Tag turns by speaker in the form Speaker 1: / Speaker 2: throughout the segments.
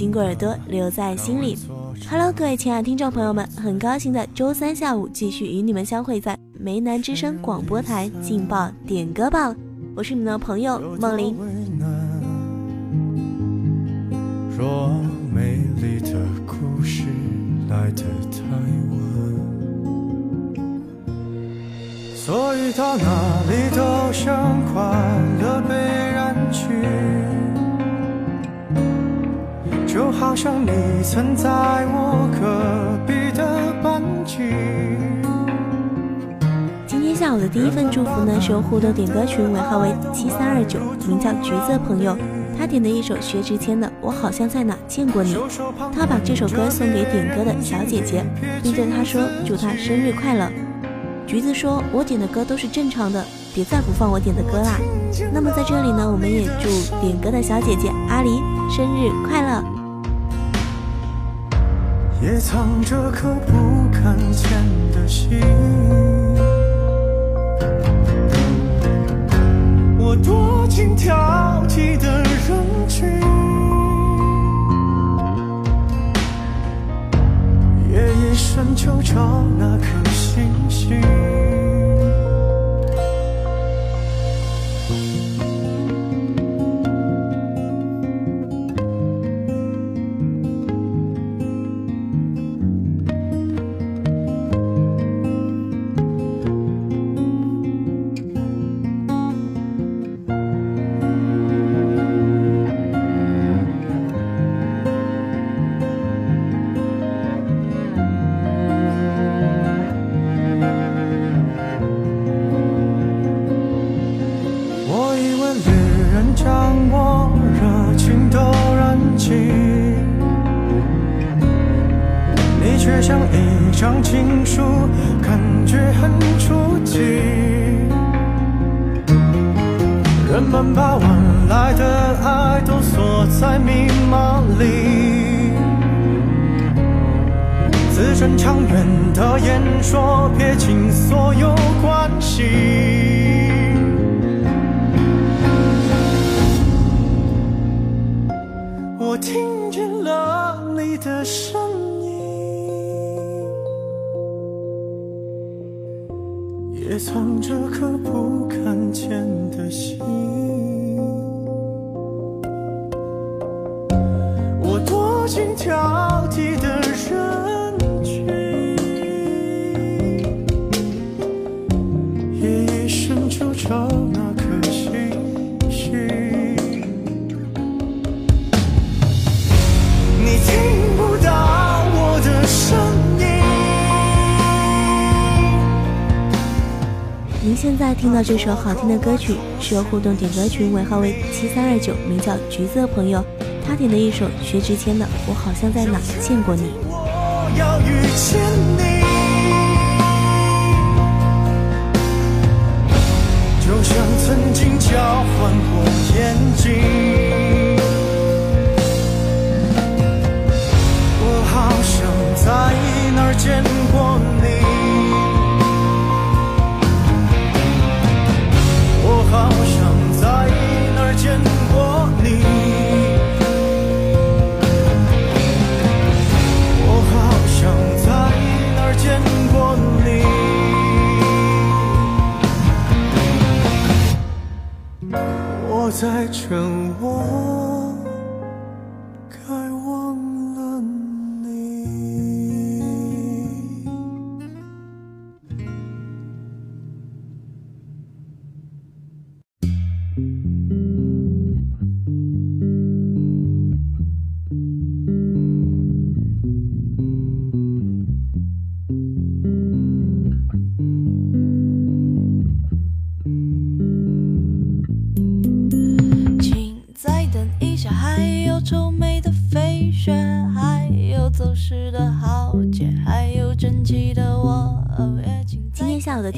Speaker 1: 经过耳朵
Speaker 2: 留在心里。
Speaker 1: Hello，各
Speaker 2: 位亲爱的听众朋友们，很高兴在周三下午继续与你们相会在梅南之声广播台劲爆点歌榜，我是你们的朋友梦玲。
Speaker 1: 若美丽的故事来得太晚，所以到哪里都像快乐被曾在我隔壁的班级。
Speaker 2: 今天下午的第一份祝福呢，是由互动点歌群尾号为七三二九，名叫橘子的朋友，他点的一首薛之谦的《我好像在哪见过你》，
Speaker 1: 他把这首歌送给点歌的小姐姐，并对她说祝她生
Speaker 2: 日快乐。橘子说：“我点的歌都是正常的，别再不放我点的歌啦。”
Speaker 1: 那么在这里呢，我们也祝点
Speaker 2: 歌的小姐姐阿狸生日快乐。
Speaker 1: 也藏着颗不敢见的心。我躲进挑剔的人群，夜夜深就找那颗星星。们把晚来的爱都锁在密码里。自身长远的演说，撇清所有关系。我听见了你的声。也藏着颗不敢见的心。
Speaker 2: 现在听到这首好听的歌曲，是由互动点歌群尾号为七三二九，名叫橘子的朋友，他点的一首薛之谦的《我好像在哪见过你》。
Speaker 1: 就像曾经交换过眼睛，我好像在哪见过你。成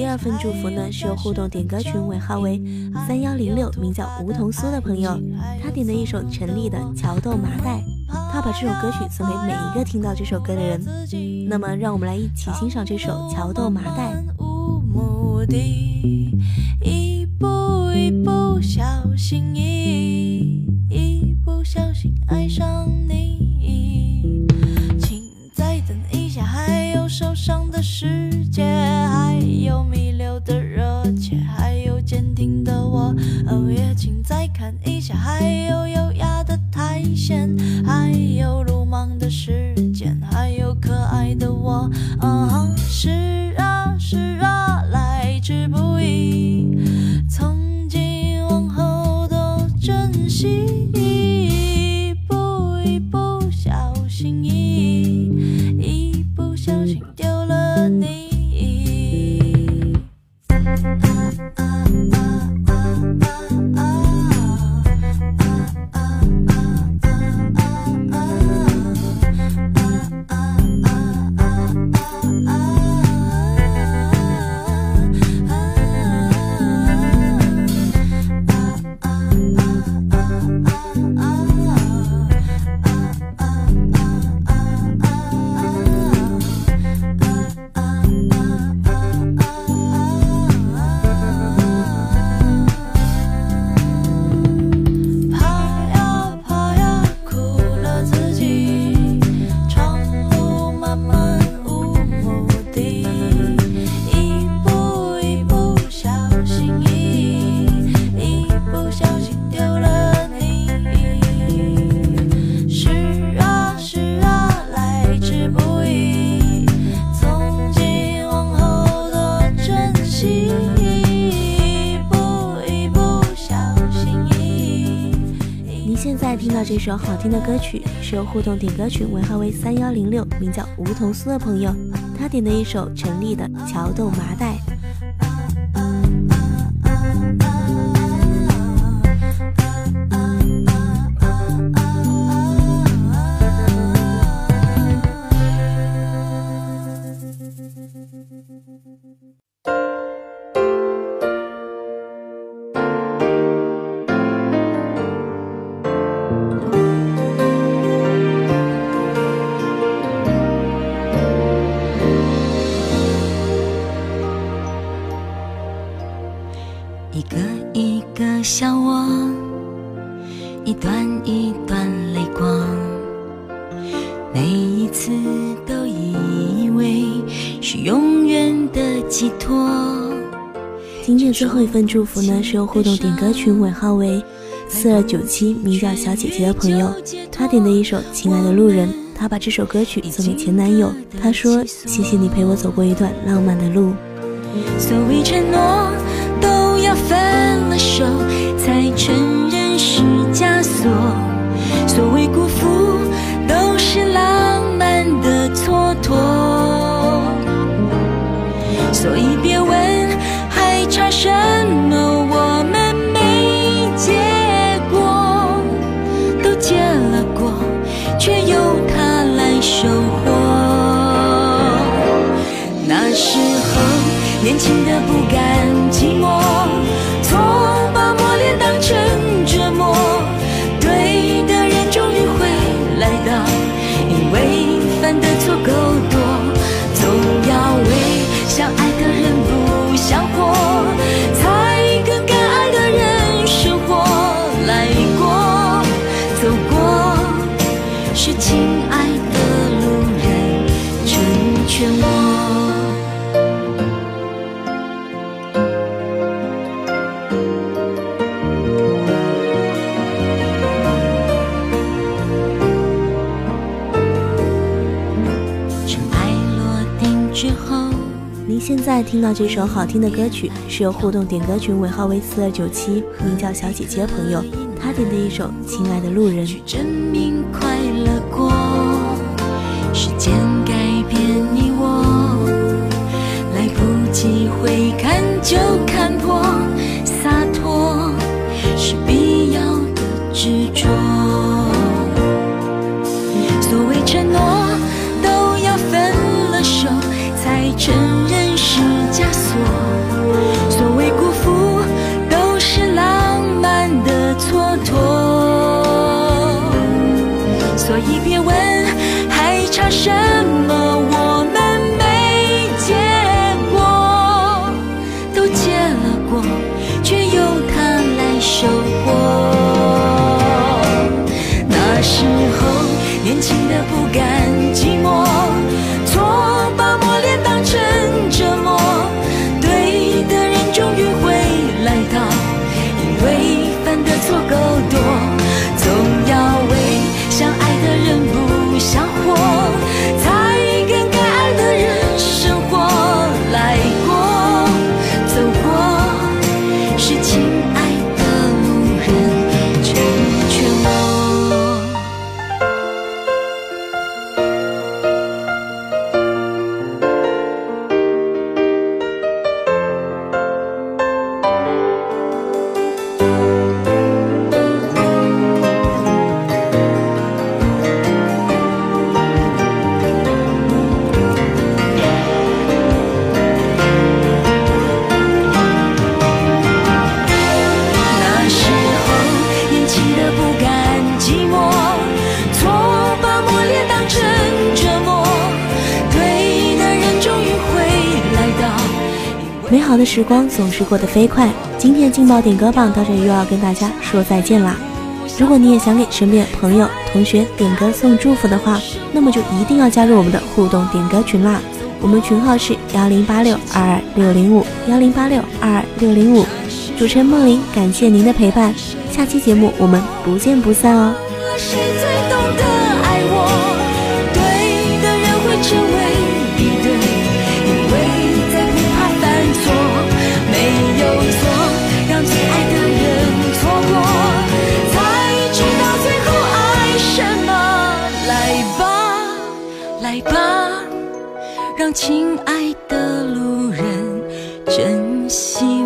Speaker 2: 第二份祝福呢，是由互动点歌群尾号为三幺零六，名叫梧桐苏的朋友，他点的一首陈粒的《桥豆麻袋》，他把这首歌曲送给每一个听到这首歌的人。那么，让我们来一起欣赏这首《桥豆麻袋》。
Speaker 1: 一步一步小心翼翼，一不小心爱上你。请再等一下，还有受伤的世界，珍
Speaker 2: 这首好听的歌曲，是由互动点歌群尾号为三幺零六，名叫梧桐苏的朋友，他点的一首陈粒的《桥洞麻袋》。
Speaker 3: 是永远的寄托。
Speaker 2: 今天的最后一份祝福呢，是由互动点歌群尾号为四二九七，名叫小姐姐的朋友，
Speaker 3: 她点的一首《亲爱的路人》，她
Speaker 2: 把这首歌曲送给前男友，她说：“谢谢你陪我走过一段浪漫的路。”
Speaker 3: 所谓承诺，都要分了手才承认是枷锁；成全我。尘埃落定之后，
Speaker 2: 您现在听到这首好听的歌曲，是由互动点歌群尾号为四二九七，名叫小姐姐朋友，她点的一首《亲爱的路人》。去
Speaker 3: 证明快乐过。时间美好的时光总是
Speaker 2: 过得飞快，今天劲爆点歌榜到这里又要跟大家说再见啦。
Speaker 3: 如果你也想
Speaker 2: 给身边朋友、同学点歌送祝福的话，那么就一定要加入我们的互动点歌群啦。
Speaker 3: 我们群号是幺零八六二二六零
Speaker 2: 五幺零八六二二六零五。
Speaker 3: 主持人梦玲，感谢您的陪伴，下期节目我们不
Speaker 2: 见不散哦。
Speaker 3: 来吧，让亲爱的路人珍惜。